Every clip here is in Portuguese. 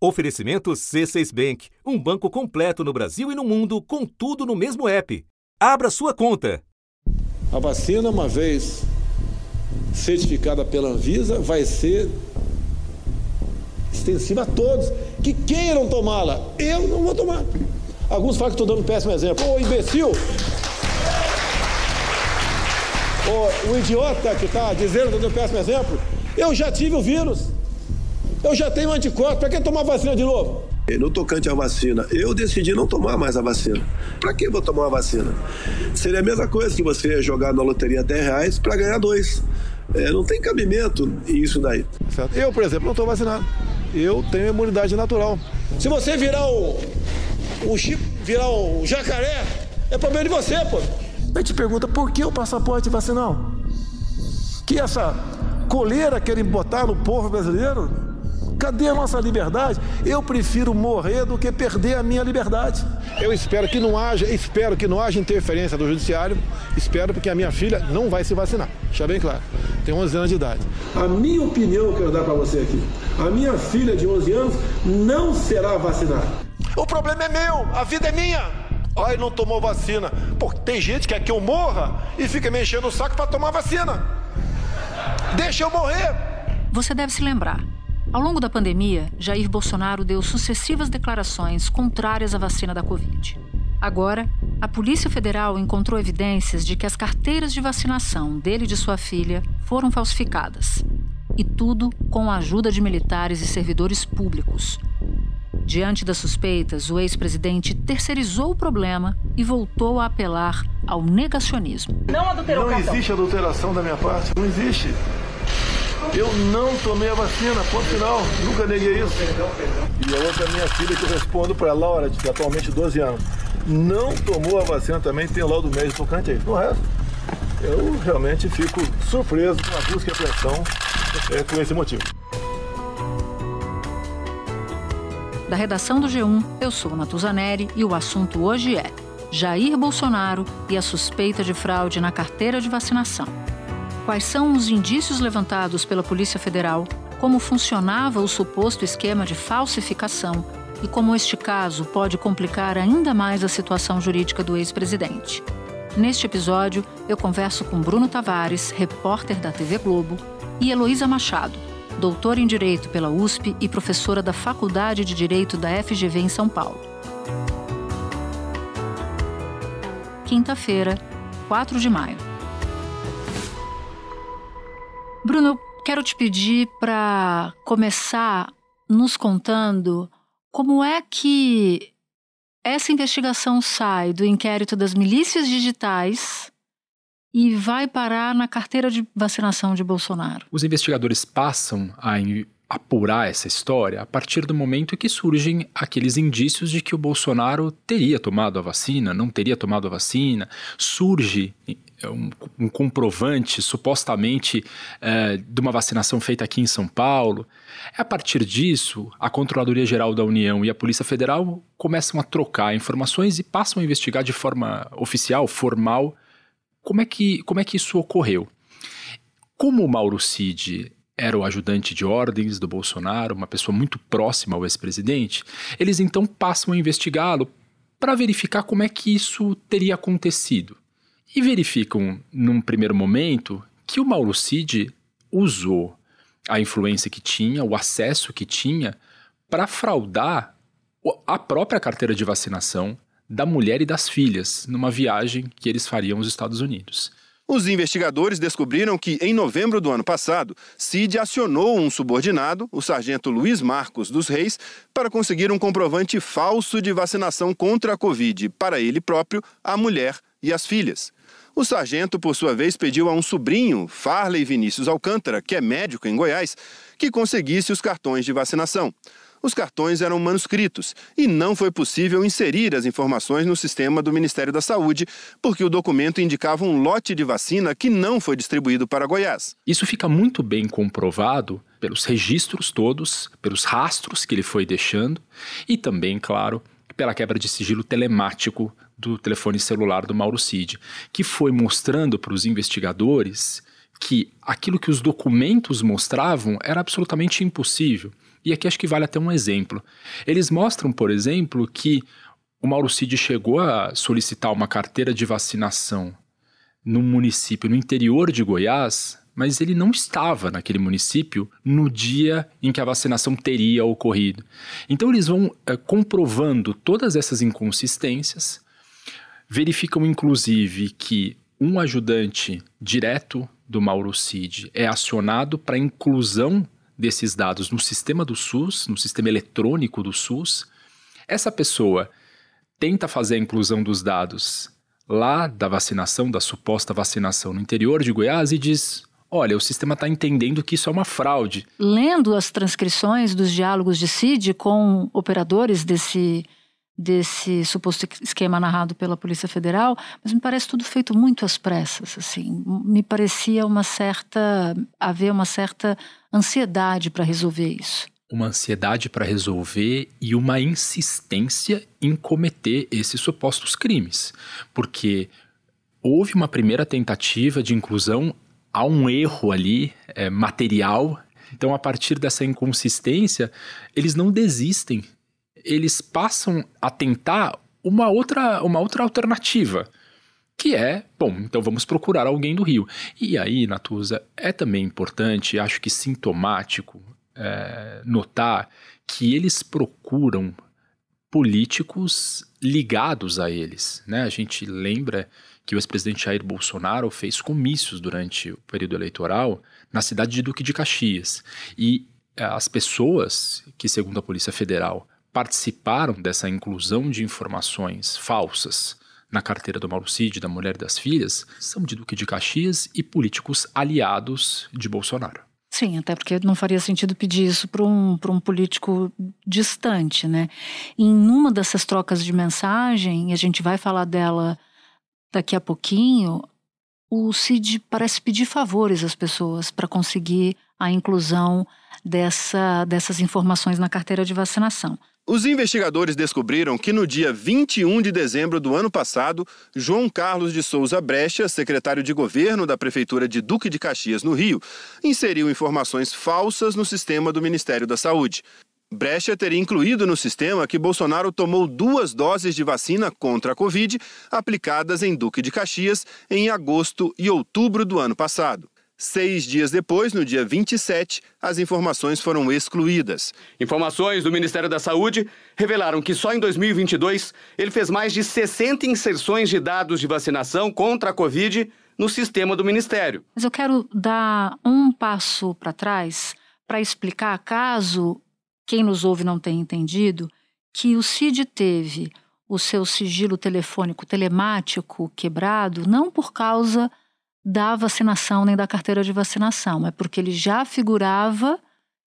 Oferecimento C6 Bank, um banco completo no Brasil e no mundo, com tudo no mesmo app. Abra sua conta. A vacina, uma vez certificada pela Anvisa, vai ser extensiva a todos que queiram tomá-la. Eu não vou tomar. Alguns falam que estou dando um péssimo exemplo. Ô imbecil! Ô, o idiota que está dizendo que estou dando um péssimo exemplo, eu já tive o vírus. Eu já tenho anticorpo. Para que tomar vacina de novo? No tocante à vacina, eu decidi não tomar mais a vacina. Para que vou tomar uma vacina? Seria a mesma coisa que você jogar na loteria 10 reais para ganhar dois. É, não tem cabimento isso daí. Eu, por exemplo, não estou vacinado. Eu tenho imunidade natural. Se você virar um, um chip, virar um jacaré, é problema de você, pô. A gente pergunta por que o passaporte vacinal? Que essa coleira querem botar no povo brasileiro? Cadê a nossa liberdade? Eu prefiro morrer do que perder a minha liberdade. Eu espero que não haja, espero que não haja interferência do judiciário. Espero porque a minha filha não vai se vacinar. Deixa bem claro. Tem 11 anos de idade. A minha opinião eu quero dar para você aqui. A minha filha de 11 anos não será vacinada. O problema é meu, a vida é minha. Ai, não tomou vacina. Pô, tem gente que quer que eu morra e fica me enchendo o saco para tomar vacina. Deixa eu morrer. Você deve se lembrar. Ao longo da pandemia, Jair Bolsonaro deu sucessivas declarações contrárias à vacina da Covid. Agora, a Polícia Federal encontrou evidências de que as carteiras de vacinação dele e de sua filha foram falsificadas. E tudo com a ajuda de militares e servidores públicos. Diante das suspeitas, o ex-presidente terceirizou o problema e voltou a apelar ao negacionismo. Não adulterou Não existe adulteração da minha parte, não existe. Eu não tomei a vacina, ponto final. Nunca neguei isso. E a outra minha filha que eu respondo para Laura, de atualmente 12 anos, não tomou a vacina também, tem laudo médico tocante aí. No resto, eu realmente fico surpreso com a busca e apreensão é, com esse motivo. Da redação do G1, eu sou Natuzaneri e o assunto hoje é Jair Bolsonaro e a suspeita de fraude na carteira de vacinação quais são os indícios levantados pela Polícia Federal, como funcionava o suposto esquema de falsificação e como este caso pode complicar ainda mais a situação jurídica do ex-presidente. Neste episódio, eu converso com Bruno Tavares, repórter da TV Globo, e Heloísa Machado, doutora em Direito pela USP e professora da Faculdade de Direito da FGV em São Paulo. Quinta-feira, 4 de maio. Bruno, quero te pedir para começar nos contando como é que essa investigação sai do inquérito das milícias digitais e vai parar na carteira de vacinação de Bolsonaro. Os investigadores passam a apurar essa história a partir do momento que surgem aqueles indícios de que o Bolsonaro teria tomado a vacina, não teria tomado a vacina, surge é um, um comprovante supostamente é, de uma vacinação feita aqui em São Paulo. É a partir disso, a Controladoria Geral da União e a Polícia Federal começam a trocar informações e passam a investigar de forma oficial, formal, como é que, como é que isso ocorreu. Como o Mauro Cid era o ajudante de ordens do Bolsonaro, uma pessoa muito próxima ao ex-presidente, eles então passam a investigá-lo para verificar como é que isso teria acontecido e verificam, num primeiro momento, que o Mauro Cid usou a influência que tinha, o acesso que tinha, para fraudar a própria carteira de vacinação da mulher e das filhas numa viagem que eles fariam aos Estados Unidos. Os investigadores descobriram que, em novembro do ano passado, Cid acionou um subordinado, o sargento Luiz Marcos dos Reis, para conseguir um comprovante falso de vacinação contra a Covid para ele próprio, a mulher e as filhas. O sargento, por sua vez, pediu a um sobrinho, Farley Vinícius Alcântara, que é médico em Goiás, que conseguisse os cartões de vacinação. Os cartões eram manuscritos e não foi possível inserir as informações no sistema do Ministério da Saúde, porque o documento indicava um lote de vacina que não foi distribuído para Goiás. Isso fica muito bem comprovado pelos registros todos, pelos rastros que ele foi deixando e também, claro, pela quebra de sigilo telemático do telefone celular do Mauro Cid, que foi mostrando para os investigadores que aquilo que os documentos mostravam era absolutamente impossível. E aqui acho que vale até um exemplo. Eles mostram, por exemplo, que o Mauro Cid chegou a solicitar uma carteira de vacinação num município no interior de Goiás, mas ele não estava naquele município no dia em que a vacinação teria ocorrido. Então eles vão é, comprovando todas essas inconsistências, verificam inclusive que um ajudante direto do Mauro Cid é acionado para inclusão desses dados no sistema do SUS, no sistema eletrônico do SUS. Essa pessoa tenta fazer a inclusão dos dados lá da vacinação, da suposta vacinação no interior de Goiás e diz: olha, o sistema está entendendo que isso é uma fraude. Lendo as transcrições dos diálogos de CID com operadores desse desse suposto esquema narrado pela Polícia Federal, mas me parece tudo feito muito às pressas, assim. Me parecia uma certa haver uma certa ansiedade para resolver isso. Uma ansiedade para resolver e uma insistência em cometer esses supostos crimes, porque houve uma primeira tentativa de inclusão, há um erro ali é, material. Então, a partir dessa inconsistência, eles não desistem eles passam a tentar uma outra, uma outra alternativa, que é, bom, então vamos procurar alguém do Rio. E aí, Natuza, é também importante, acho que sintomático, é, notar que eles procuram políticos ligados a eles. Né? A gente lembra que o ex-presidente Jair Bolsonaro fez comícios durante o período eleitoral na cidade de Duque de Caxias. E é, as pessoas que, segundo a Polícia Federal, participaram dessa inclusão de informações falsas na carteira do Mauro Cid, da mulher e das filhas, são de Duque de Caxias e políticos aliados de Bolsonaro. Sim, até porque não faria sentido pedir isso para um, um político distante, né? Em uma dessas trocas de mensagem, e a gente vai falar dela daqui a pouquinho, o Cid parece pedir favores às pessoas para conseguir a inclusão dessa, dessas informações na carteira de vacinação. Os investigadores descobriram que no dia 21 de dezembro do ano passado, João Carlos de Souza Brecha, secretário de governo da Prefeitura de Duque de Caxias, no Rio, inseriu informações falsas no sistema do Ministério da Saúde. Brecha teria incluído no sistema que Bolsonaro tomou duas doses de vacina contra a Covid aplicadas em Duque de Caxias em agosto e outubro do ano passado. Seis dias depois, no dia 27, as informações foram excluídas. Informações do Ministério da Saúde revelaram que só em 2022 ele fez mais de 60 inserções de dados de vacinação contra a Covid no sistema do Ministério. Mas eu quero dar um passo para trás para explicar, caso quem nos ouve não tenha entendido, que o CID teve o seu sigilo telefônico telemático quebrado não por causa da vacinação nem da carteira de vacinação, é porque ele já figurava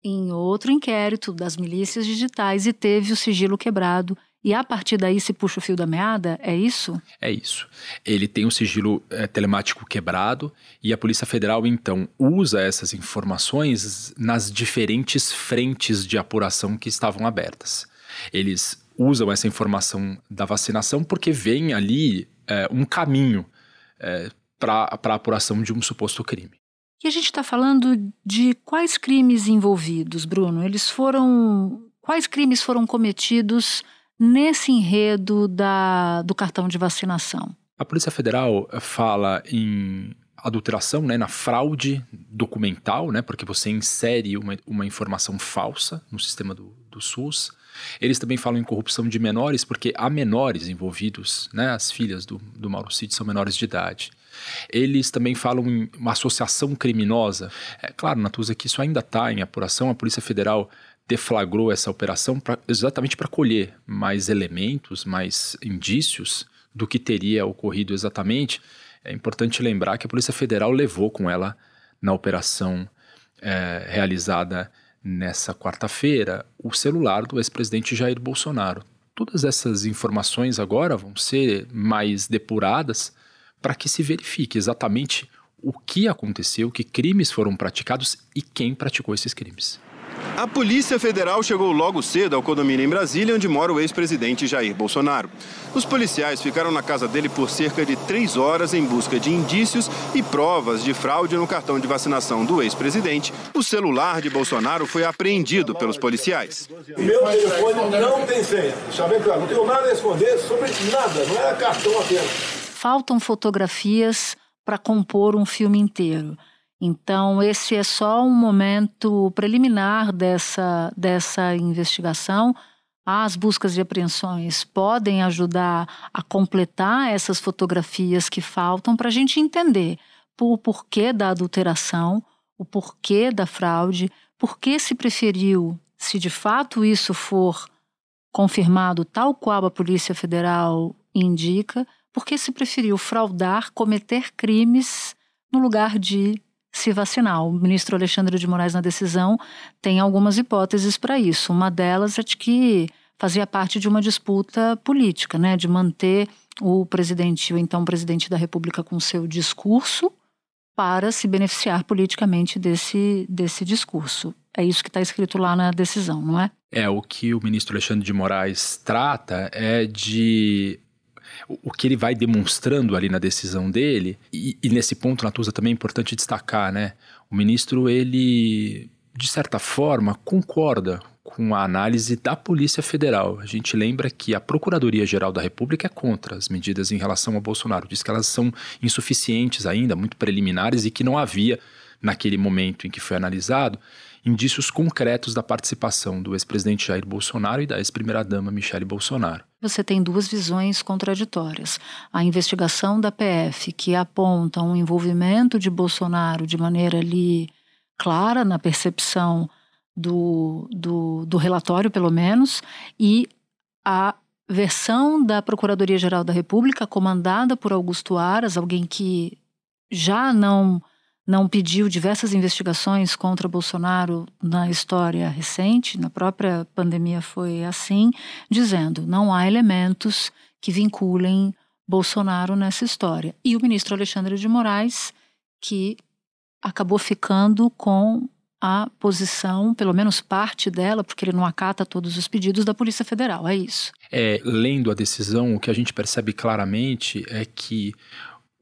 em outro inquérito das milícias digitais e teve o sigilo quebrado. E a partir daí se puxa o fio da meada? É isso? É isso. Ele tem o sigilo é, telemático quebrado e a Polícia Federal, então, usa essas informações nas diferentes frentes de apuração que estavam abertas. Eles usam essa informação da vacinação porque vem ali é, um caminho é, para a apuração de um suposto crime. E a gente está falando de quais crimes envolvidos, Bruno? Eles foram. Quais crimes foram cometidos nesse enredo da, do cartão de vacinação? A Polícia Federal fala em adulteração, né, na fraude documental, né, porque você insere uma, uma informação falsa no sistema do, do SUS. Eles também falam em corrupção de menores, porque há menores envolvidos, né, as filhas do, do Mauro Cid são menores de idade. Eles também falam em uma associação criminosa. É claro, Natuza, que isso ainda está em apuração. A Polícia Federal deflagrou essa operação pra, exatamente para colher mais elementos, mais indícios do que teria ocorrido exatamente. É importante lembrar que a Polícia Federal levou com ela na operação é, realizada nessa quarta-feira o celular do ex-presidente Jair Bolsonaro. Todas essas informações agora vão ser mais depuradas para que se verifique exatamente o que aconteceu, que crimes foram praticados e quem praticou esses crimes. A Polícia Federal chegou logo cedo ao condomínio em Brasília, onde mora o ex-presidente Jair Bolsonaro. Os policiais ficaram na casa dele por cerca de três horas em busca de indícios e provas de fraude no cartão de vacinação do ex-presidente. O celular de Bolsonaro foi apreendido pelos policiais. Meu telefone não tem senha. Está bem claro, não tenho nada a esconder sobre nada, não é cartão apenas. Faltam fotografias para compor um filme inteiro. Então, esse é só um momento preliminar dessa, dessa investigação. As buscas de apreensões podem ajudar a completar essas fotografias que faltam para a gente entender o porquê da adulteração, o porquê da fraude, por que se preferiu, se de fato isso for confirmado tal qual a Polícia Federal indica, por que se preferiu fraudar, cometer crimes no lugar de se vacinar. O ministro Alexandre de Moraes, na decisão, tem algumas hipóteses para isso. Uma delas é de que fazia parte de uma disputa política, né, de manter o presidente, o então presidente da República, com seu discurso para se beneficiar politicamente desse, desse discurso. É isso que está escrito lá na decisão, não é? É, o que o ministro Alexandre de Moraes trata é de o que ele vai demonstrando ali na decisão dele, e, e nesse ponto, Natuza, também é importante destacar, né? O ministro, ele, de certa forma, concorda com a análise da Polícia Federal. A gente lembra que a Procuradoria-Geral da República é contra as medidas em relação ao Bolsonaro. Diz que elas são insuficientes ainda, muito preliminares e que não havia, naquele momento em que foi analisado, indícios concretos da participação do ex-presidente Jair Bolsonaro e da ex-primeira-dama Michele Bolsonaro. Você tem duas visões contraditórias. A investigação da PF, que aponta um envolvimento de Bolsonaro de maneira ali clara na percepção do, do, do relatório, pelo menos, e a versão da Procuradoria-Geral da República, comandada por Augusto Aras, alguém que já não não pediu diversas investigações contra Bolsonaro na história recente, na própria pandemia foi assim, dizendo não há elementos que vinculem Bolsonaro nessa história. E o ministro Alexandre de Moraes, que acabou ficando com a posição, pelo menos parte dela, porque ele não acata todos os pedidos da Polícia Federal, é isso. É, lendo a decisão, o que a gente percebe claramente é que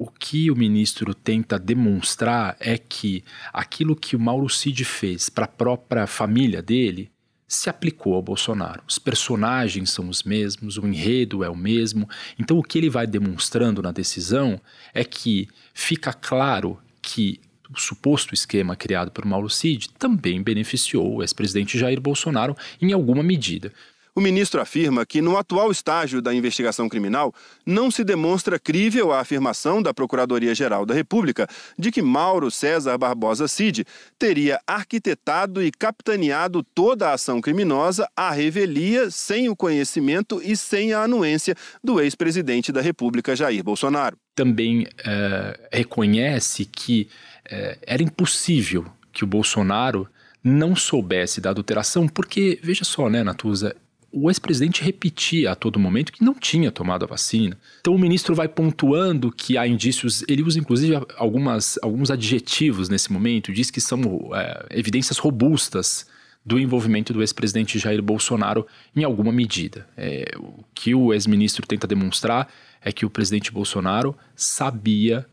o que o ministro tenta demonstrar é que aquilo que o Mauro Cid fez para a própria família dele se aplicou ao Bolsonaro. Os personagens são os mesmos, o enredo é o mesmo. Então, o que ele vai demonstrando na decisão é que fica claro que o suposto esquema criado por Mauro Cid também beneficiou o ex-presidente Jair Bolsonaro em alguma medida. O ministro afirma que, no atual estágio da investigação criminal, não se demonstra crível a afirmação da Procuradoria-Geral da República de que Mauro César Barbosa Cid teria arquitetado e capitaneado toda a ação criminosa à revelia, sem o conhecimento e sem a anuência do ex-presidente da República, Jair Bolsonaro. Também é, reconhece que é, era impossível que o Bolsonaro não soubesse da adulteração, porque, veja só, né, Natuza, o ex-presidente repetia a todo momento que não tinha tomado a vacina. Então o ministro vai pontuando que há indícios, ele usa inclusive algumas, alguns adjetivos nesse momento, diz que são é, evidências robustas do envolvimento do ex-presidente Jair Bolsonaro em alguma medida. É, o que o ex-ministro tenta demonstrar é que o presidente Bolsonaro sabia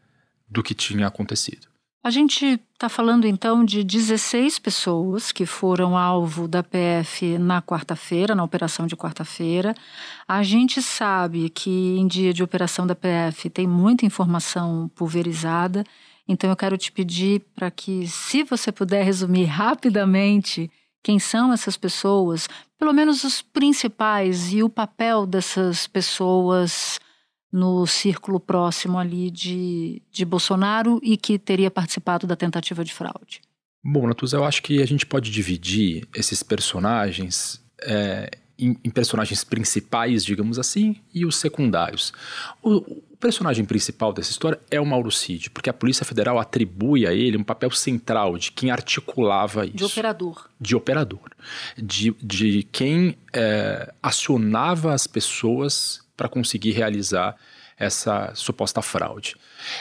do que tinha acontecido. A gente está falando então de 16 pessoas que foram alvo da PF na quarta-feira, na operação de quarta-feira. A gente sabe que em dia de operação da PF tem muita informação pulverizada, então eu quero te pedir para que, se você puder resumir rapidamente quem são essas pessoas, pelo menos os principais e o papel dessas pessoas no círculo próximo ali de, de Bolsonaro e que teria participado da tentativa de fraude? Bom, Natuza, eu acho que a gente pode dividir esses personagens é, em, em, personagens principais, digamos assim, e os secundários. O, o, personagem principal dessa história é o Mauro Cid, porque a Polícia Federal atribui a ele um papel central de quem articulava isso. De operador. De operador. De, de quem é, acionava as pessoas para conseguir realizar essa suposta fraude.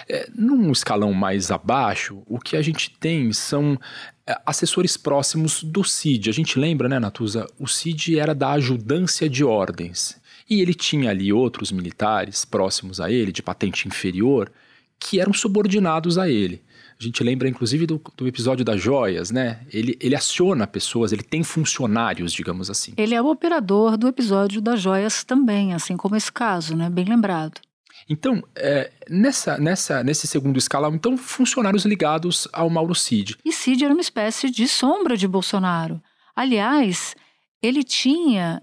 É, num escalão mais abaixo, o que a gente tem são é, assessores próximos do CID. A gente lembra, né, Natuza? O CID era da ajudância de ordens. E ele tinha ali outros militares próximos a ele, de patente inferior, que eram subordinados a ele. A gente lembra, inclusive, do, do, episódio das joias, né? Ele, ele aciona pessoas, ele tem funcionários, digamos assim. Ele é o operador do episódio das joias também, assim como esse caso, né? Bem lembrado. Então, é, nessa, nessa, nesse segundo escalão, então, funcionários ligados ao Mauro Cid. E Cid era uma espécie de sombra de Bolsonaro. Aliás, ele tinha,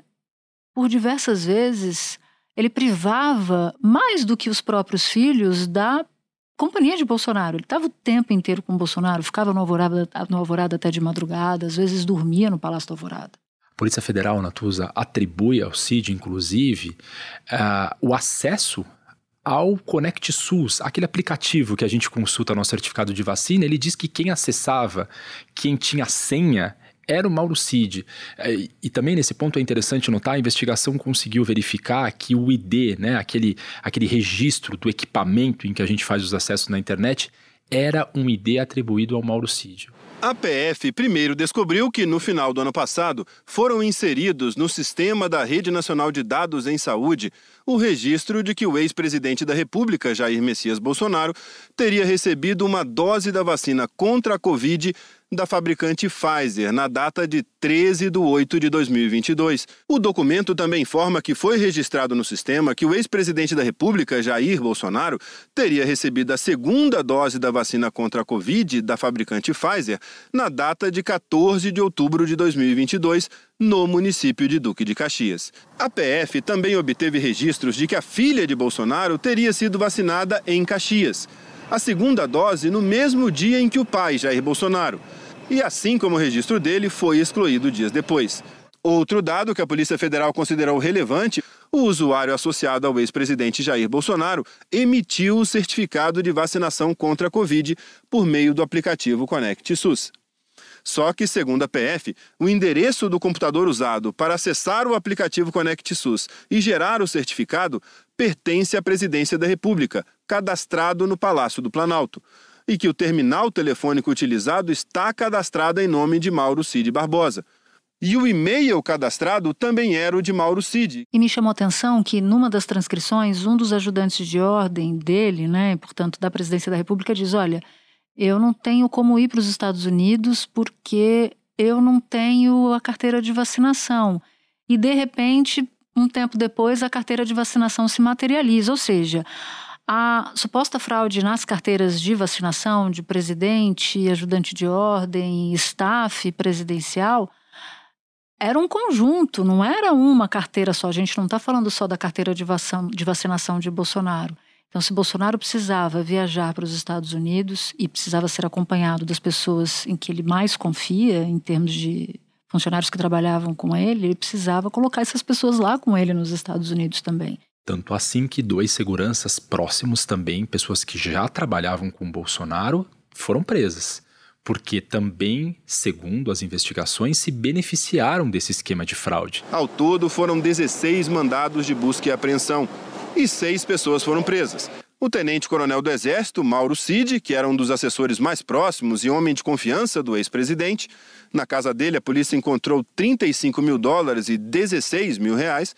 por diversas vezes, ele privava mais do que os próprios filhos da companhia de Bolsonaro. Ele estava o tempo inteiro com Bolsonaro, ficava no Alvorada, no Alvorada até de madrugada, às vezes dormia no Palácio do Alvorada. A Polícia Federal, Natuza, atribui ao CID, inclusive, uh, o acesso ao Conect SUS, aquele aplicativo que a gente consulta no certificado de vacina, ele diz que quem acessava, quem tinha senha, era o Mauro Cid. É, e também nesse ponto é interessante notar, a investigação conseguiu verificar que o ID, né, aquele, aquele registro do equipamento em que a gente faz os acessos na internet, era um ID atribuído ao Mauro Cid. A PF primeiro descobriu que, no final do ano passado, foram inseridos no sistema da Rede Nacional de Dados em Saúde o registro de que o ex-presidente da República, Jair Messias Bolsonaro, teria recebido uma dose da vacina contra a Covid da fabricante Pfizer na data de 13 de 8 de 2022. O documento também informa que foi registrado no sistema que o ex-presidente da República, Jair Bolsonaro, teria recebido a segunda dose da vacina contra a Covid da fabricante Pfizer na data de 14 de outubro de 2022, no município de Duque de Caxias. A PF também obteve registros de que a filha de Bolsonaro teria sido vacinada em Caxias. A segunda dose no mesmo dia em que o pai, Jair Bolsonaro e assim como o registro dele foi excluído dias depois. Outro dado que a Polícia Federal considerou relevante: o usuário associado ao ex-presidente Jair Bolsonaro emitiu o certificado de vacinação contra a Covid por meio do aplicativo Conect SUS. Só que, segundo a PF, o endereço do computador usado para acessar o aplicativo Conect SUS e gerar o certificado pertence à Presidência da República, cadastrado no Palácio do Planalto e que o terminal telefônico utilizado está cadastrado em nome de Mauro Cid Barbosa. E o e-mail cadastrado também era o de Mauro Cid. E me chamou a atenção que, numa das transcrições, um dos ajudantes de ordem dele, né, portanto, da presidência da República, diz: Olha, eu não tenho como ir para os Estados Unidos porque eu não tenho a carteira de vacinação. E, de repente, um tempo depois, a carteira de vacinação se materializa. Ou seja, a suposta fraude nas carteiras de vacinação de presidente, ajudante de ordem, staff presidencial era um conjunto, não era uma carteira só. A gente não está falando só da carteira de, vacinação de Bolsonaro. Então, se Bolsonaro precisava viajar para os Estados Unidos e precisava ser acompanhado das pessoas em que ele mais confia, em termos de funcionários que trabalhavam com ele, ele precisava colocar essas pessoas lá com ele nos Estados Unidos também. Tanto assim que dois seguranças próximos também, pessoas que já trabalhavam com Bolsonaro, foram presas. Porque também, segundo as investigações, se beneficiaram desse esquema de fraude. Ao todo, foram 16 mandados de busca e apreensão e seis pessoas foram presas. O tenente-coronel do Exército, Mauro Cid, que era um dos assessores mais próximos e homem de confiança do ex-presidente. Na casa dele, a polícia encontrou 35 mil dólares e 16 mil reais.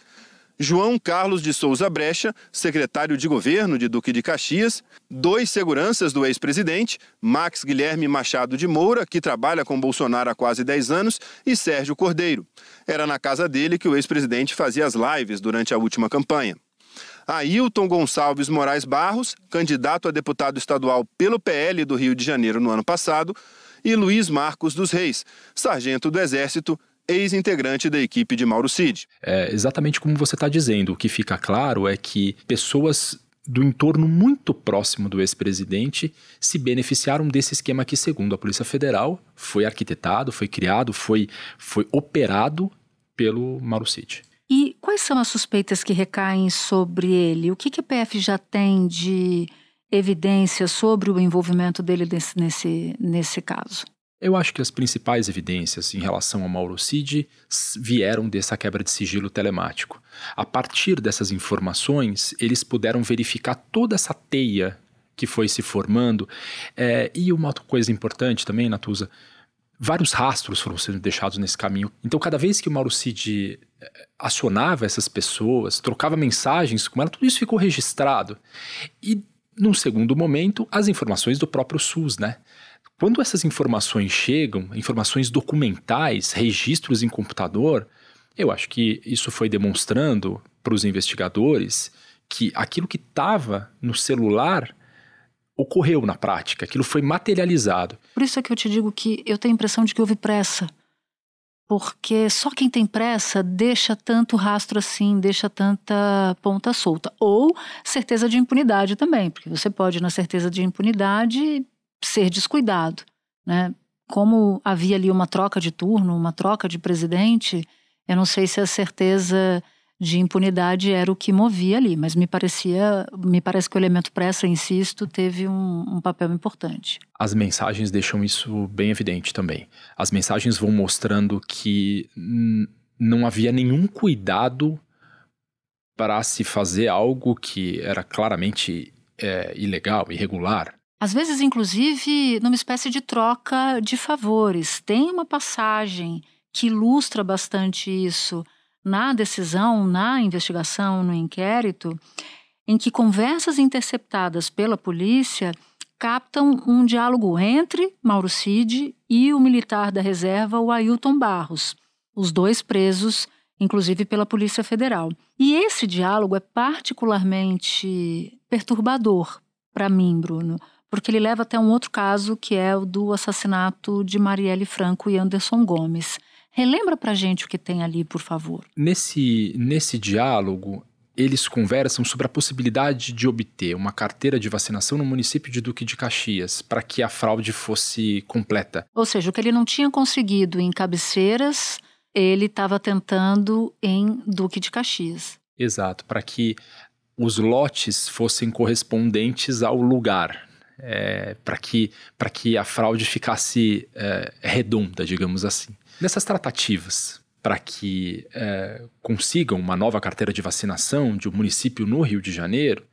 João Carlos de Souza Brecha, secretário de governo de Duque de Caxias, dois seguranças do ex-presidente, Max Guilherme Machado de Moura, que trabalha com Bolsonaro há quase 10 anos, e Sérgio Cordeiro. Era na casa dele que o ex-presidente fazia as lives durante a última campanha. Ailton Gonçalves Moraes Barros, candidato a deputado estadual pelo PL do Rio de Janeiro no ano passado, e Luiz Marcos dos Reis, sargento do Exército, ex-integrante da equipe de Mauro Cid. É exatamente como você está dizendo. O que fica claro é que pessoas do entorno muito próximo do ex-presidente se beneficiaram desse esquema que, segundo a Polícia Federal, foi arquitetado, foi criado, foi, foi operado pelo Mauro Cid. E quais são as suspeitas que recaem sobre ele? O que, que a PF já tem de evidência sobre o envolvimento dele nesse, nesse, nesse caso? Eu acho que as principais evidências em relação ao Mauro Cid vieram dessa quebra de sigilo telemático. A partir dessas informações, eles puderam verificar toda essa teia que foi se formando. É, e uma outra coisa importante também, Natuza, vários rastros foram sendo deixados nesse caminho. Então, cada vez que o Mauro Cid eh, acionava essas pessoas, trocava mensagens com ela, tudo isso ficou registrado. E, num segundo momento, as informações do próprio SUS, né? Quando essas informações chegam, informações documentais, registros em computador, eu acho que isso foi demonstrando para os investigadores que aquilo que estava no celular ocorreu na prática, aquilo foi materializado. Por isso é que eu te digo que eu tenho a impressão de que houve pressa. Porque só quem tem pressa deixa tanto rastro assim, deixa tanta ponta solta. Ou certeza de impunidade também, porque você pode, na certeza de impunidade, ser descuidado. Né? Como havia ali uma troca de turno, uma troca de presidente, eu não sei se a certeza de impunidade era o que movia ali, mas me parecia, me parece que o elemento pressa, insisto, teve um, um papel importante. As mensagens deixam isso bem evidente também. As mensagens vão mostrando que não havia nenhum cuidado para se fazer algo que era claramente é, ilegal, irregular. Às vezes, inclusive, numa espécie de troca de favores. Tem uma passagem que ilustra bastante isso na decisão, na investigação, no inquérito, em que conversas interceptadas pela polícia captam um diálogo entre Mauro Cid e o militar da reserva, o Ailton Barros, os dois presos, inclusive pela Polícia Federal. E esse diálogo é particularmente perturbador para mim, Bruno, porque ele leva até um outro caso que é o do assassinato de Marielle Franco e Anderson Gomes. Relembra pra gente o que tem ali, por favor. Nesse, nesse diálogo, eles conversam sobre a possibilidade de obter uma carteira de vacinação no município de Duque de Caxias, para que a fraude fosse completa. Ou seja, o que ele não tinha conseguido em cabeceiras, ele estava tentando em Duque de Caxias. Exato, para que os lotes fossem correspondentes ao lugar, é, para que, que a fraude ficasse é, redonda, digamos assim. Nessas tratativas para que é, consigam uma nova carteira de vacinação de um município no Rio de Janeiro,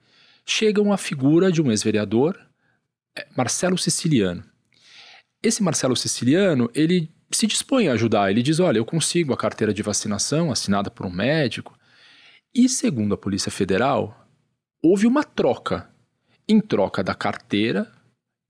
chegam a figura de um ex-vereador, é, Marcelo Siciliano. Esse Marcelo Siciliano, ele se dispõe a ajudar, ele diz, olha, eu consigo a carteira de vacinação assinada por um médico. E segundo a Polícia Federal, houve uma troca. Em troca da carteira,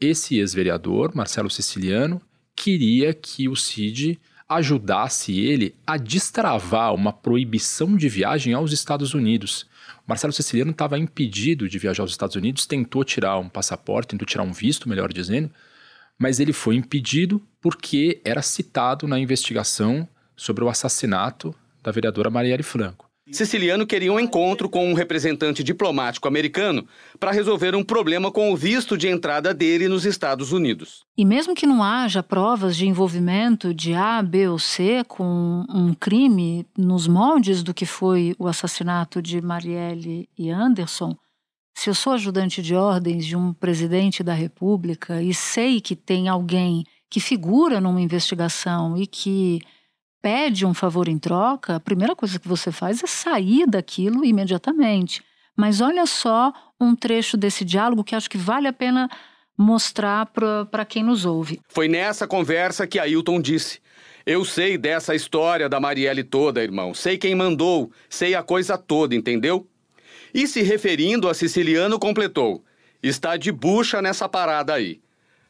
esse ex-vereador, Marcelo Siciliano, queria que o CID ajudasse ele a destravar uma proibição de viagem aos Estados Unidos. Marcelo Siciliano estava impedido de viajar aos Estados Unidos, tentou tirar um passaporte, tentou tirar um visto, melhor dizendo, mas ele foi impedido porque era citado na investigação sobre o assassinato da vereadora Marielle Franco. Siciliano queria um encontro com um representante diplomático americano para resolver um problema com o visto de entrada dele nos Estados Unidos. E mesmo que não haja provas de envolvimento de A, B ou C com um crime nos moldes do que foi o assassinato de Marielle e Anderson, se eu sou ajudante de ordens de um presidente da República e sei que tem alguém que figura numa investigação e que pede um favor em troca, a primeira coisa que você faz é sair daquilo imediatamente. Mas olha só um trecho desse diálogo que acho que vale a pena mostrar para quem nos ouve. Foi nessa conversa que Ailton disse: Eu sei dessa história da Marielle toda, irmão. Sei quem mandou, sei a coisa toda, entendeu? E se referindo a Siciliano, completou: Está de bucha nessa parada aí.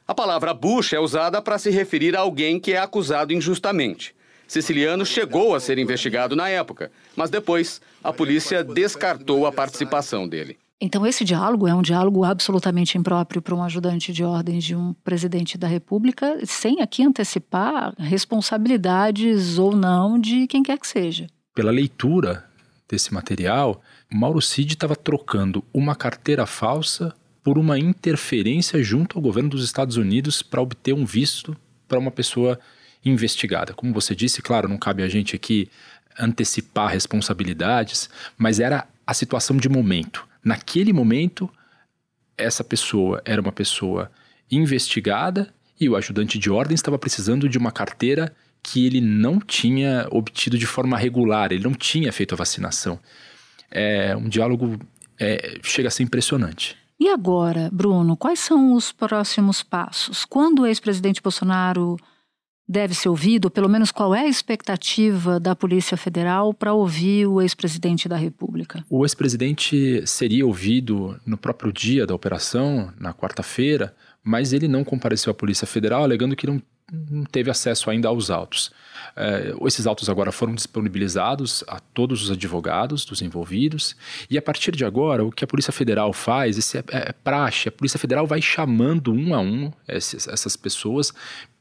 A palavra bucha é usada para se referir a alguém que é acusado injustamente. Siciliano chegou a ser investigado na época, mas depois a polícia descartou a participação dele. Então, esse diálogo é um diálogo absolutamente impróprio para um ajudante de ordens de um presidente da República, sem aqui antecipar responsabilidades ou não de quem quer que seja. Pela leitura desse material, Mauro Cid estava trocando uma carteira falsa por uma interferência junto ao governo dos Estados Unidos para obter um visto para uma pessoa investigada. Como você disse, claro, não cabe a gente aqui antecipar responsabilidades, mas era a situação de momento. Naquele momento, essa pessoa era uma pessoa investigada e o ajudante de ordem estava precisando de uma carteira que ele não tinha obtido de forma regular, ele não tinha feito a vacinação. É um diálogo é, chega a ser impressionante. E agora, Bruno, quais são os próximos passos? Quando o ex-presidente Bolsonaro deve ser ouvido? Pelo menos qual é a expectativa da Polícia Federal para ouvir o ex-presidente da República? O ex-presidente seria ouvido no próprio dia da operação, na quarta-feira, mas ele não compareceu à Polícia Federal alegando que não teve acesso ainda aos autos. É, esses autos agora foram disponibilizados a todos os advogados dos envolvidos, e a partir de agora, o que a Polícia Federal faz, esse é, é praxe, a Polícia Federal vai chamando um a um esses, essas pessoas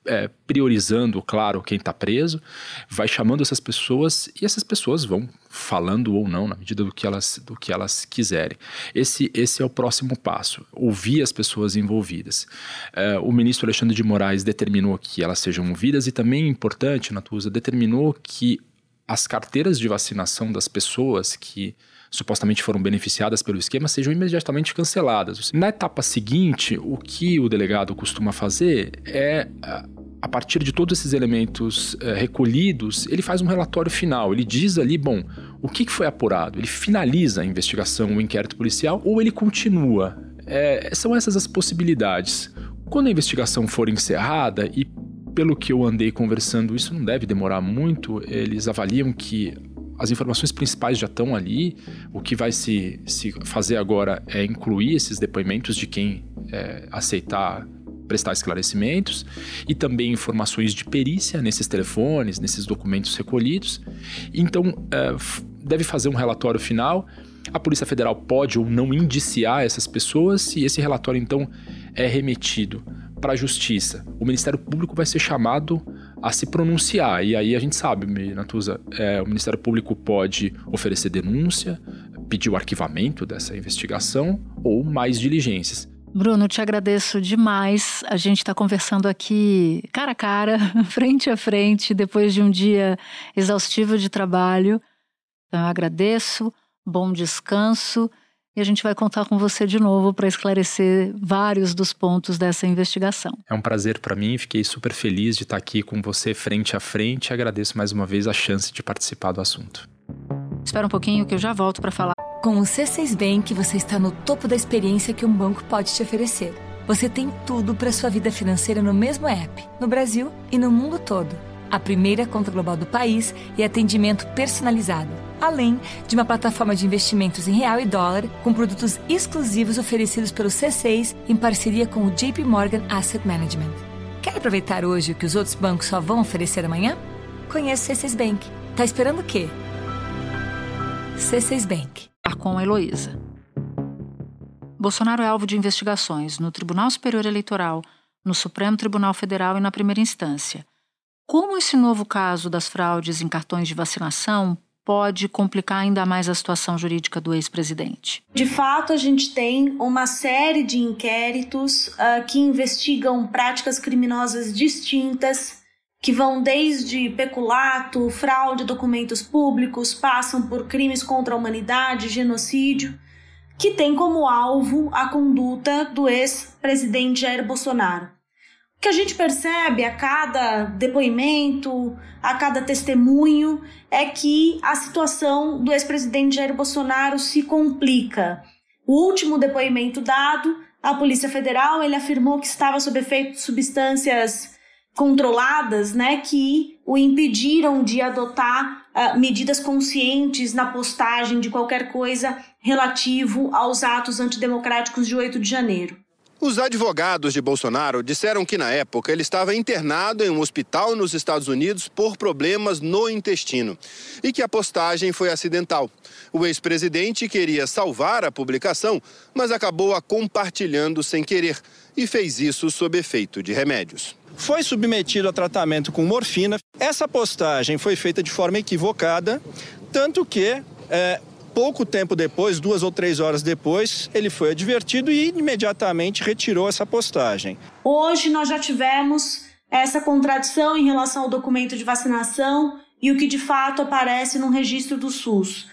é, priorizando, claro, quem está preso, vai chamando essas pessoas e essas pessoas vão falando ou não na medida do que elas, do que elas quiserem. Esse, esse é o próximo passo, ouvir as pessoas envolvidas. É, o ministro Alexandre de Moraes determinou que elas sejam ouvidas e também, importante, Natuza, determinou que as carteiras de vacinação das pessoas que supostamente foram beneficiadas pelo esquema sejam imediatamente canceladas. Na etapa seguinte, o que o delegado costuma fazer é a partir de todos esses elementos é, recolhidos, ele faz um relatório final. Ele diz ali, bom, o que foi apurado? Ele finaliza a investigação, o inquérito policial, ou ele continua? É, são essas as possibilidades. Quando a investigação for encerrada, e pelo que eu andei conversando, isso não deve demorar muito, eles avaliam que as informações principais já estão ali. O que vai se, se fazer agora é incluir esses depoimentos de quem é, aceitar prestar esclarecimentos e também informações de perícia nesses telefones, nesses documentos recolhidos. Então, é, deve fazer um relatório final. A Polícia Federal pode ou não indiciar essas pessoas e esse relatório, então, é remetido para a Justiça. O Ministério Público vai ser chamado a se pronunciar. E aí a gente sabe, Natuza, é, o Ministério Público pode oferecer denúncia, pedir o arquivamento dessa investigação ou mais diligências. Bruno, te agradeço demais. A gente está conversando aqui cara a cara, frente a frente, depois de um dia exaustivo de trabalho. Então, eu agradeço, bom descanso e a gente vai contar com você de novo para esclarecer vários dos pontos dessa investigação. É um prazer para mim, fiquei super feliz de estar aqui com você frente a frente e agradeço mais uma vez a chance de participar do assunto. Espera um pouquinho que eu já volto para falar. Com o C6 Bank, você está no topo da experiência que um banco pode te oferecer. Você tem tudo para sua vida financeira no mesmo app, no Brasil e no mundo todo. A primeira conta global do país e atendimento personalizado além de uma plataforma de investimentos em real e dólar com produtos exclusivos oferecidos pelo C6 em parceria com o JP Morgan Asset Management. Quer aproveitar hoje o que os outros bancos só vão oferecer amanhã? Conheça o C6 Bank. Tá esperando o quê? C6 Bank. Com a Heloísa. Bolsonaro é alvo de investigações no Tribunal Superior Eleitoral, no Supremo Tribunal Federal e na primeira instância. Como esse novo caso das fraudes em cartões de vacinação pode complicar ainda mais a situação jurídica do ex-presidente? De fato, a gente tem uma série de inquéritos uh, que investigam práticas criminosas distintas, que vão desde peculato, fraude a documentos públicos, passam por crimes contra a humanidade, genocídio, que tem como alvo a conduta do ex-presidente Jair Bolsonaro que a gente percebe a cada depoimento, a cada testemunho, é que a situação do ex-presidente Jair Bolsonaro se complica. O último depoimento dado à Polícia Federal, ele afirmou que estava sob efeito de substâncias controladas, né, que o impediram de adotar uh, medidas conscientes na postagem de qualquer coisa relativo aos atos antidemocráticos de 8 de janeiro. Os advogados de Bolsonaro disseram que, na época, ele estava internado em um hospital nos Estados Unidos por problemas no intestino e que a postagem foi acidental. O ex-presidente queria salvar a publicação, mas acabou a compartilhando sem querer e fez isso sob efeito de remédios. Foi submetido a tratamento com morfina. Essa postagem foi feita de forma equivocada, tanto que é, Pouco tempo depois, duas ou três horas depois, ele foi advertido e imediatamente retirou essa postagem. Hoje nós já tivemos essa contradição em relação ao documento de vacinação e o que de fato aparece no registro do SUS.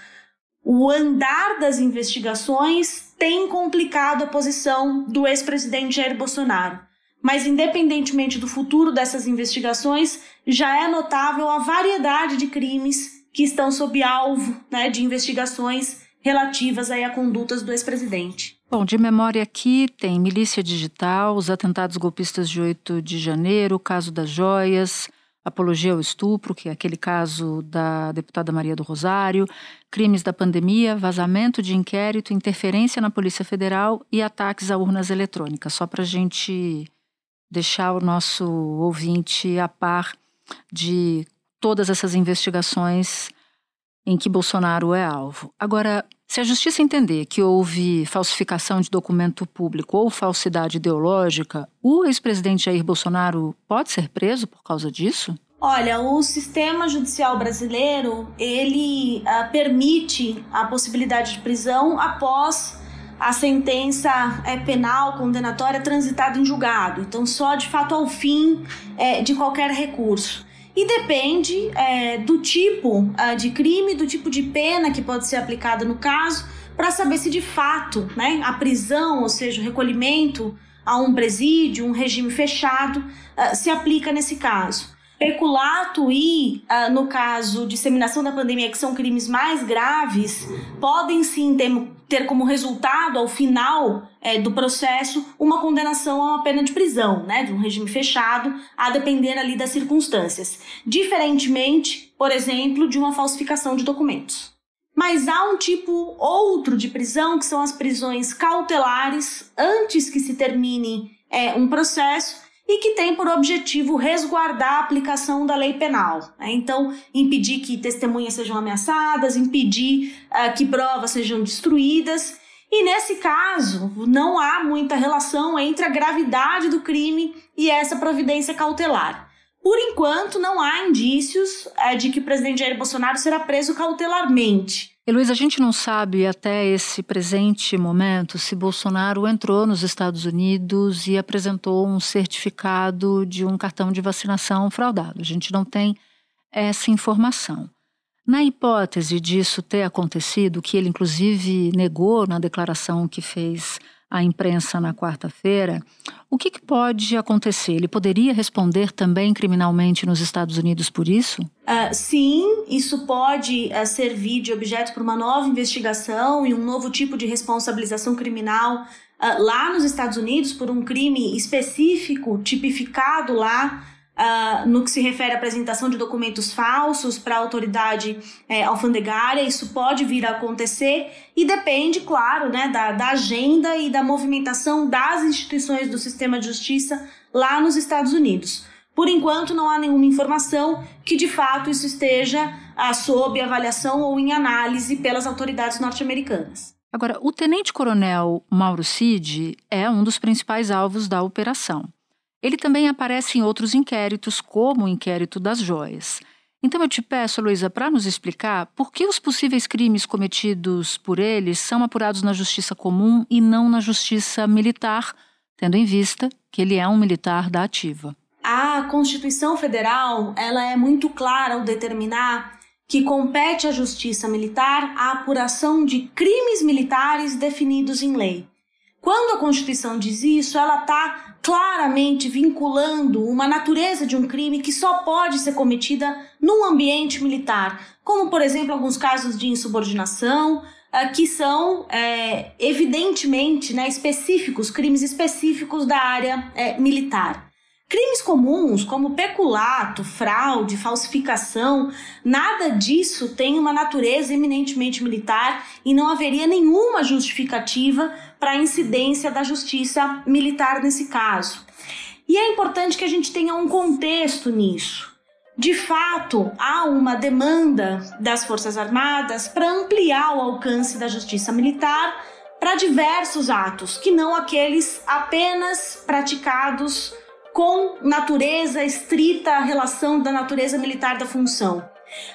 O andar das investigações tem complicado a posição do ex-presidente Jair Bolsonaro. Mas, independentemente do futuro dessas investigações, já é notável a variedade de crimes que estão sob alvo né, de investigações relativas aí a condutas do ex-presidente. Bom, de memória aqui tem milícia digital, os atentados golpistas de 8 de janeiro, o caso das joias, apologia ao estupro, que é aquele caso da deputada Maria do Rosário, crimes da pandemia, vazamento de inquérito, interferência na Polícia Federal e ataques a urnas eletrônicas. Só para a gente deixar o nosso ouvinte a par de todas essas investigações em que Bolsonaro é alvo. Agora, se a justiça entender que houve falsificação de documento público ou falsidade ideológica, o ex-presidente Jair Bolsonaro pode ser preso por causa disso? Olha, o sistema judicial brasileiro, ele uh, permite a possibilidade de prisão após a sentença é, penal condenatória transitada em julgado. Então, só de fato ao fim é, de qualquer recurso. E depende é, do tipo uh, de crime, do tipo de pena que pode ser aplicada no caso, para saber se de fato né, a prisão, ou seja, o recolhimento a um presídio, um regime fechado, uh, se aplica nesse caso. Peculato e, uh, no caso, disseminação da pandemia, que são crimes mais graves, podem sim ter, ter como resultado, ao final é, do processo, uma condenação a uma pena de prisão, né, de um regime fechado, a depender ali das circunstâncias. Diferentemente, por exemplo, de uma falsificação de documentos. Mas há um tipo outro de prisão, que são as prisões cautelares, antes que se termine é, um processo e que tem por objetivo resguardar a aplicação da lei penal. Né? Então, impedir que testemunhas sejam ameaçadas, impedir uh, que provas sejam destruídas. E nesse caso, não há muita relação entre a gravidade do crime e essa providência cautelar. Por enquanto, não há indícios uh, de que o presidente Jair Bolsonaro será preso cautelarmente. Luiz, a gente não sabe até esse presente momento se Bolsonaro entrou nos Estados Unidos e apresentou um certificado de um cartão de vacinação fraudado. A gente não tem essa informação. Na hipótese disso ter acontecido, que ele inclusive negou na declaração que fez à imprensa na quarta-feira, o que, que, pode acontecer? Ele poderia responder também criminalmente nos Estados Unidos por isso? Uh, sim, isso pode uh, servir de objeto para uma nova investigação e um novo tipo de responsabilização criminal uh, lá nos Estados Unidos por um crime específico tipificado lá Uh, no que se refere à apresentação de documentos falsos para a autoridade é, alfandegária, isso pode vir a acontecer e depende, claro, né, da, da agenda e da movimentação das instituições do sistema de justiça lá nos Estados Unidos. Por enquanto, não há nenhuma informação que de fato isso esteja uh, sob avaliação ou em análise pelas autoridades norte-americanas. Agora, o tenente-coronel Mauro Cid é um dos principais alvos da operação. Ele também aparece em outros inquéritos, como o inquérito das joias. Então eu te peço, Luísa, para nos explicar por que os possíveis crimes cometidos por ele são apurados na justiça comum e não na justiça militar, tendo em vista que ele é um militar da ativa. A Constituição Federal ela é muito clara ao determinar que compete à Justiça Militar a apuração de crimes militares definidos em lei. Quando a Constituição diz isso, ela está claramente vinculando uma natureza de um crime que só pode ser cometida num ambiente militar, como, por exemplo, alguns casos de insubordinação, eh, que são é, evidentemente né, específicos, crimes específicos da área é, militar. Crimes comuns, como peculato, fraude, falsificação, nada disso tem uma natureza eminentemente militar e não haveria nenhuma justificativa para a incidência da justiça militar nesse caso. E é importante que a gente tenha um contexto nisso. De fato, há uma demanda das Forças Armadas para ampliar o alcance da justiça militar para diversos atos, que não aqueles apenas praticados com natureza estrita relação da natureza militar da função.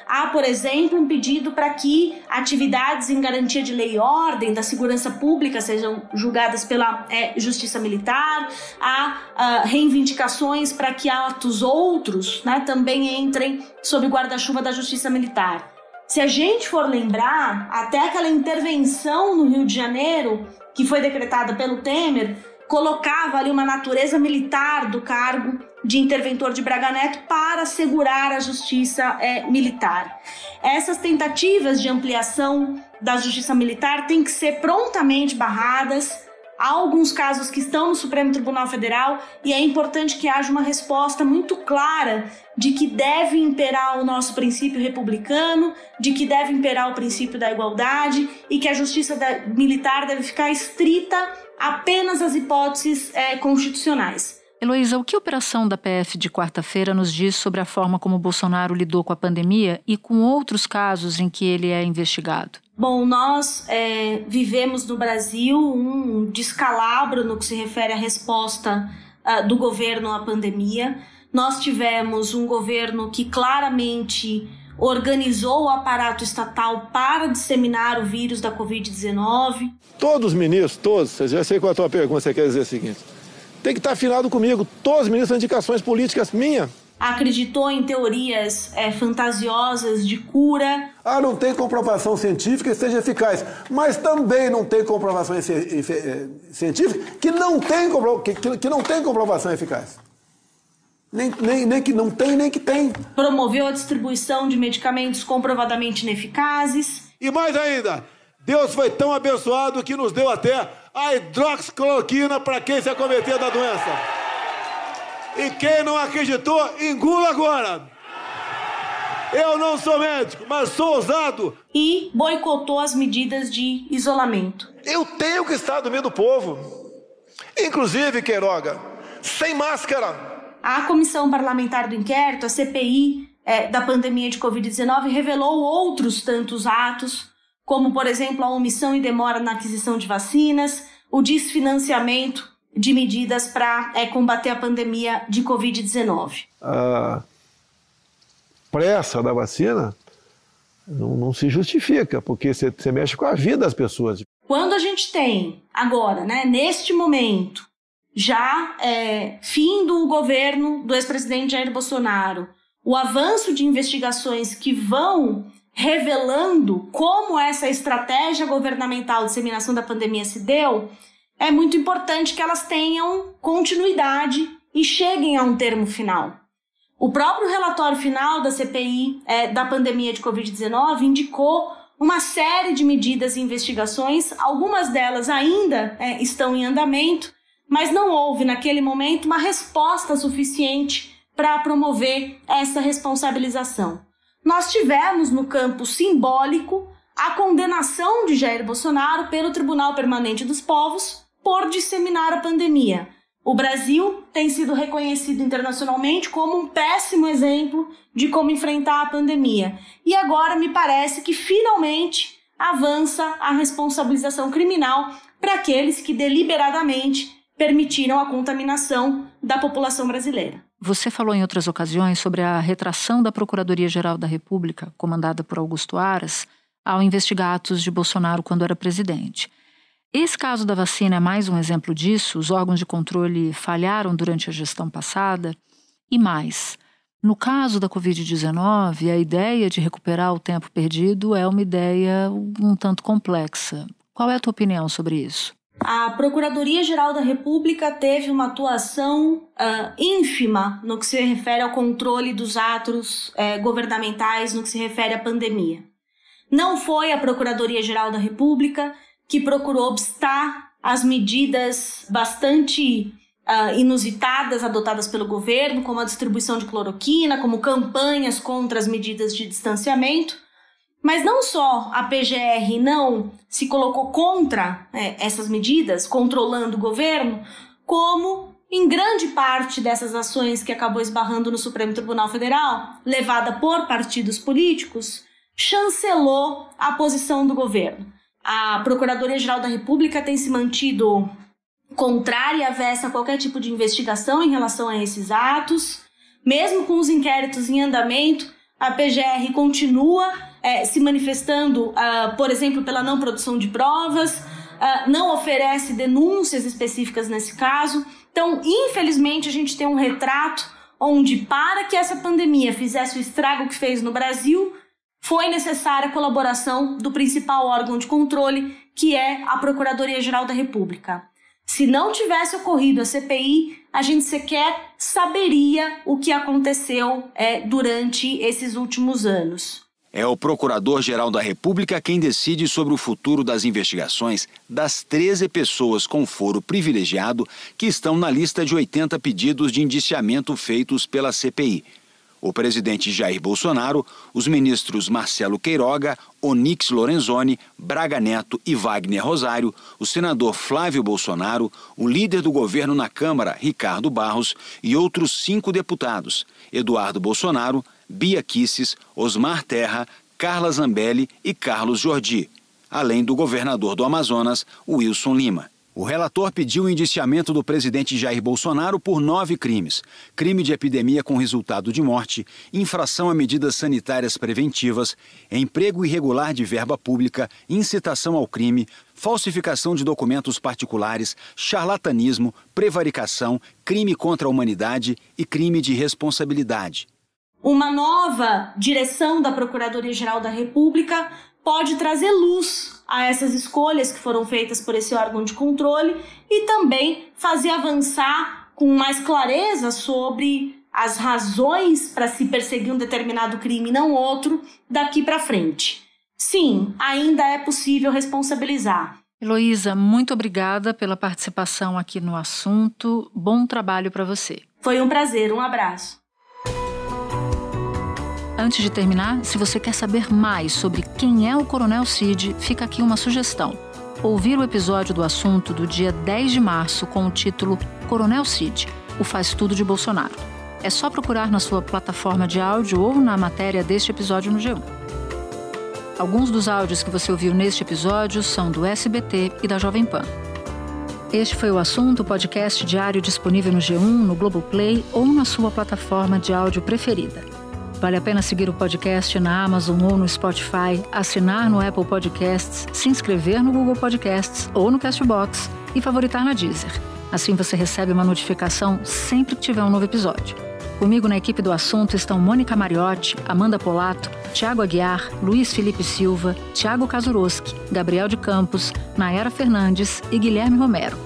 Há, por exemplo, um pedido para que atividades em garantia de lei e ordem da segurança pública sejam julgadas pela é, Justiça Militar. Há uh, reivindicações para que atos outros né, também entrem sob guarda-chuva da Justiça Militar. Se a gente for lembrar, até aquela intervenção no Rio de Janeiro, que foi decretada pelo Temer, colocava ali uma natureza militar do cargo de interventor de Braga Neto para assegurar a justiça é, militar. Essas tentativas de ampliação da justiça militar têm que ser prontamente barradas, Há alguns casos que estão no Supremo Tribunal Federal e é importante que haja uma resposta muito clara de que deve imperar o nosso princípio republicano, de que deve imperar o princípio da igualdade e que a justiça militar deve ficar estrita apenas às hipóteses é, constitucionais. Heloísa, o que a operação da PF de quarta-feira nos diz sobre a forma como Bolsonaro lidou com a pandemia e com outros casos em que ele é investigado? Bom, nós é, vivemos no Brasil um descalabro no que se refere à resposta uh, do governo à pandemia. Nós tivemos um governo que claramente organizou o aparato estatal para disseminar o vírus da Covid-19. Todos os ministros, todos, eu já sei qual é a tua pergunta, você quer dizer o seguinte, tem que estar afinado comigo, todos os ministros são indicações políticas minhas acreditou em teorias é, fantasiosas de cura. Ah, não tem comprovação científica que seja eficaz, mas também não tem comprovação é, científica que não tem, que, que não tem comprovação eficaz. Nem, nem, nem que não tem, nem que tem. Promoveu a distribuição de medicamentos comprovadamente ineficazes. E mais ainda, Deus foi tão abençoado que nos deu até a hidroxicloroquina para quem se acometer da doença. E quem não acreditou, engula agora. Eu não sou médico, mas sou ousado. E boicotou as medidas de isolamento. Eu tenho que estar do meio do povo. Inclusive, Queiroga, sem máscara. A Comissão Parlamentar do Inquérito, a CPI é, da pandemia de Covid-19, revelou outros tantos atos, como, por exemplo, a omissão e demora na aquisição de vacinas, o desfinanciamento de medidas para é, combater a pandemia de Covid-19? A pressa da vacina não, não se justifica, porque você, você mexe com a vida das pessoas. Quando a gente tem agora, né, neste momento, já é, fim do governo do ex-presidente Jair Bolsonaro, o avanço de investigações que vão revelando como essa estratégia governamental de disseminação da pandemia se deu, é muito importante que elas tenham continuidade e cheguem a um termo final. O próprio relatório final da CPI é, da pandemia de Covid-19 indicou uma série de medidas e investigações, algumas delas ainda é, estão em andamento, mas não houve naquele momento uma resposta suficiente para promover essa responsabilização. Nós tivemos no campo simbólico a condenação de Jair Bolsonaro pelo Tribunal Permanente dos Povos por disseminar a pandemia. O Brasil tem sido reconhecido internacionalmente como um péssimo exemplo de como enfrentar a pandemia. E agora me parece que finalmente avança a responsabilização criminal para aqueles que deliberadamente permitiram a contaminação da população brasileira. Você falou em outras ocasiões sobre a retração da Procuradoria-Geral da República, comandada por Augusto Aras, ao investigar atos de Bolsonaro quando era presidente. Esse caso da vacina é mais um exemplo disso. Os órgãos de controle falharam durante a gestão passada. E mais, no caso da Covid-19, a ideia de recuperar o tempo perdido é uma ideia um tanto complexa. Qual é a tua opinião sobre isso? A Procuradoria-Geral da República teve uma atuação uh, ínfima no que se refere ao controle dos atos uh, governamentais, no que se refere à pandemia. Não foi a Procuradoria-Geral da República que procurou obstar as medidas bastante uh, inusitadas adotadas pelo governo, como a distribuição de cloroquina, como campanhas contra as medidas de distanciamento. Mas não só a PGR não se colocou contra é, essas medidas, controlando o governo, como em grande parte dessas ações que acabou esbarrando no Supremo Tribunal Federal, levada por partidos políticos, chancelou a posição do governo. A Procuradoria-Geral da República tem se mantido contrária a qualquer tipo de investigação em relação a esses atos. Mesmo com os inquéritos em andamento, a PGR continua é, se manifestando, uh, por exemplo, pela não produção de provas, uh, não oferece denúncias específicas nesse caso. Então, infelizmente, a gente tem um retrato onde, para que essa pandemia fizesse o estrago que fez no Brasil, foi necessária a colaboração do principal órgão de controle, que é a Procuradoria-Geral da República. Se não tivesse ocorrido a CPI, a gente sequer saberia o que aconteceu é, durante esses últimos anos. É o Procurador-Geral da República quem decide sobre o futuro das investigações das 13 pessoas com foro privilegiado que estão na lista de 80 pedidos de indiciamento feitos pela CPI. O presidente Jair Bolsonaro, os ministros Marcelo Queiroga, Onix Lorenzoni, Braga Neto e Wagner Rosário, o senador Flávio Bolsonaro, o líder do governo na Câmara, Ricardo Barros, e outros cinco deputados, Eduardo Bolsonaro, Bia Kisses, Osmar Terra, Carla Zambelli e Carlos Jordi, além do governador do Amazonas, Wilson Lima. O relator pediu o indiciamento do presidente Jair Bolsonaro por nove crimes: crime de epidemia com resultado de morte, infração a medidas sanitárias preventivas, emprego irregular de verba pública, incitação ao crime, falsificação de documentos particulares, charlatanismo, prevaricação, crime contra a humanidade e crime de responsabilidade. Uma nova direção da Procuradoria-Geral da República pode trazer luz a essas escolhas que foram feitas por esse órgão de controle e também fazer avançar com mais clareza sobre as razões para se perseguir um determinado crime e não outro daqui para frente. Sim, ainda é possível responsabilizar. Heloísa, muito obrigada pela participação aqui no assunto. Bom trabalho para você. Foi um prazer, um abraço. Antes de terminar, se você quer saber mais sobre quem é o Coronel Cid, fica aqui uma sugestão. Ouvir o episódio do assunto do dia 10 de março com o título Coronel Cid, o faz tudo de Bolsonaro. É só procurar na sua plataforma de áudio ou na matéria deste episódio no G1. Alguns dos áudios que você ouviu neste episódio são do SBT e da Jovem Pan. Este foi o assunto, podcast diário disponível no G1, no Globoplay ou na sua plataforma de áudio preferida. Vale a pena seguir o podcast na Amazon ou no Spotify, assinar no Apple Podcasts, se inscrever no Google Podcasts ou no Castbox e favoritar na Deezer. Assim você recebe uma notificação sempre que tiver um novo episódio. Comigo na equipe do assunto estão Mônica Mariotti, Amanda Polato, Tiago Aguiar, Luiz Felipe Silva, Tiago Kazuroski, Gabriel de Campos, Nayara Fernandes e Guilherme Romero.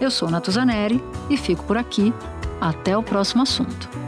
Eu sou Natuzaneri e fico por aqui. Até o próximo assunto.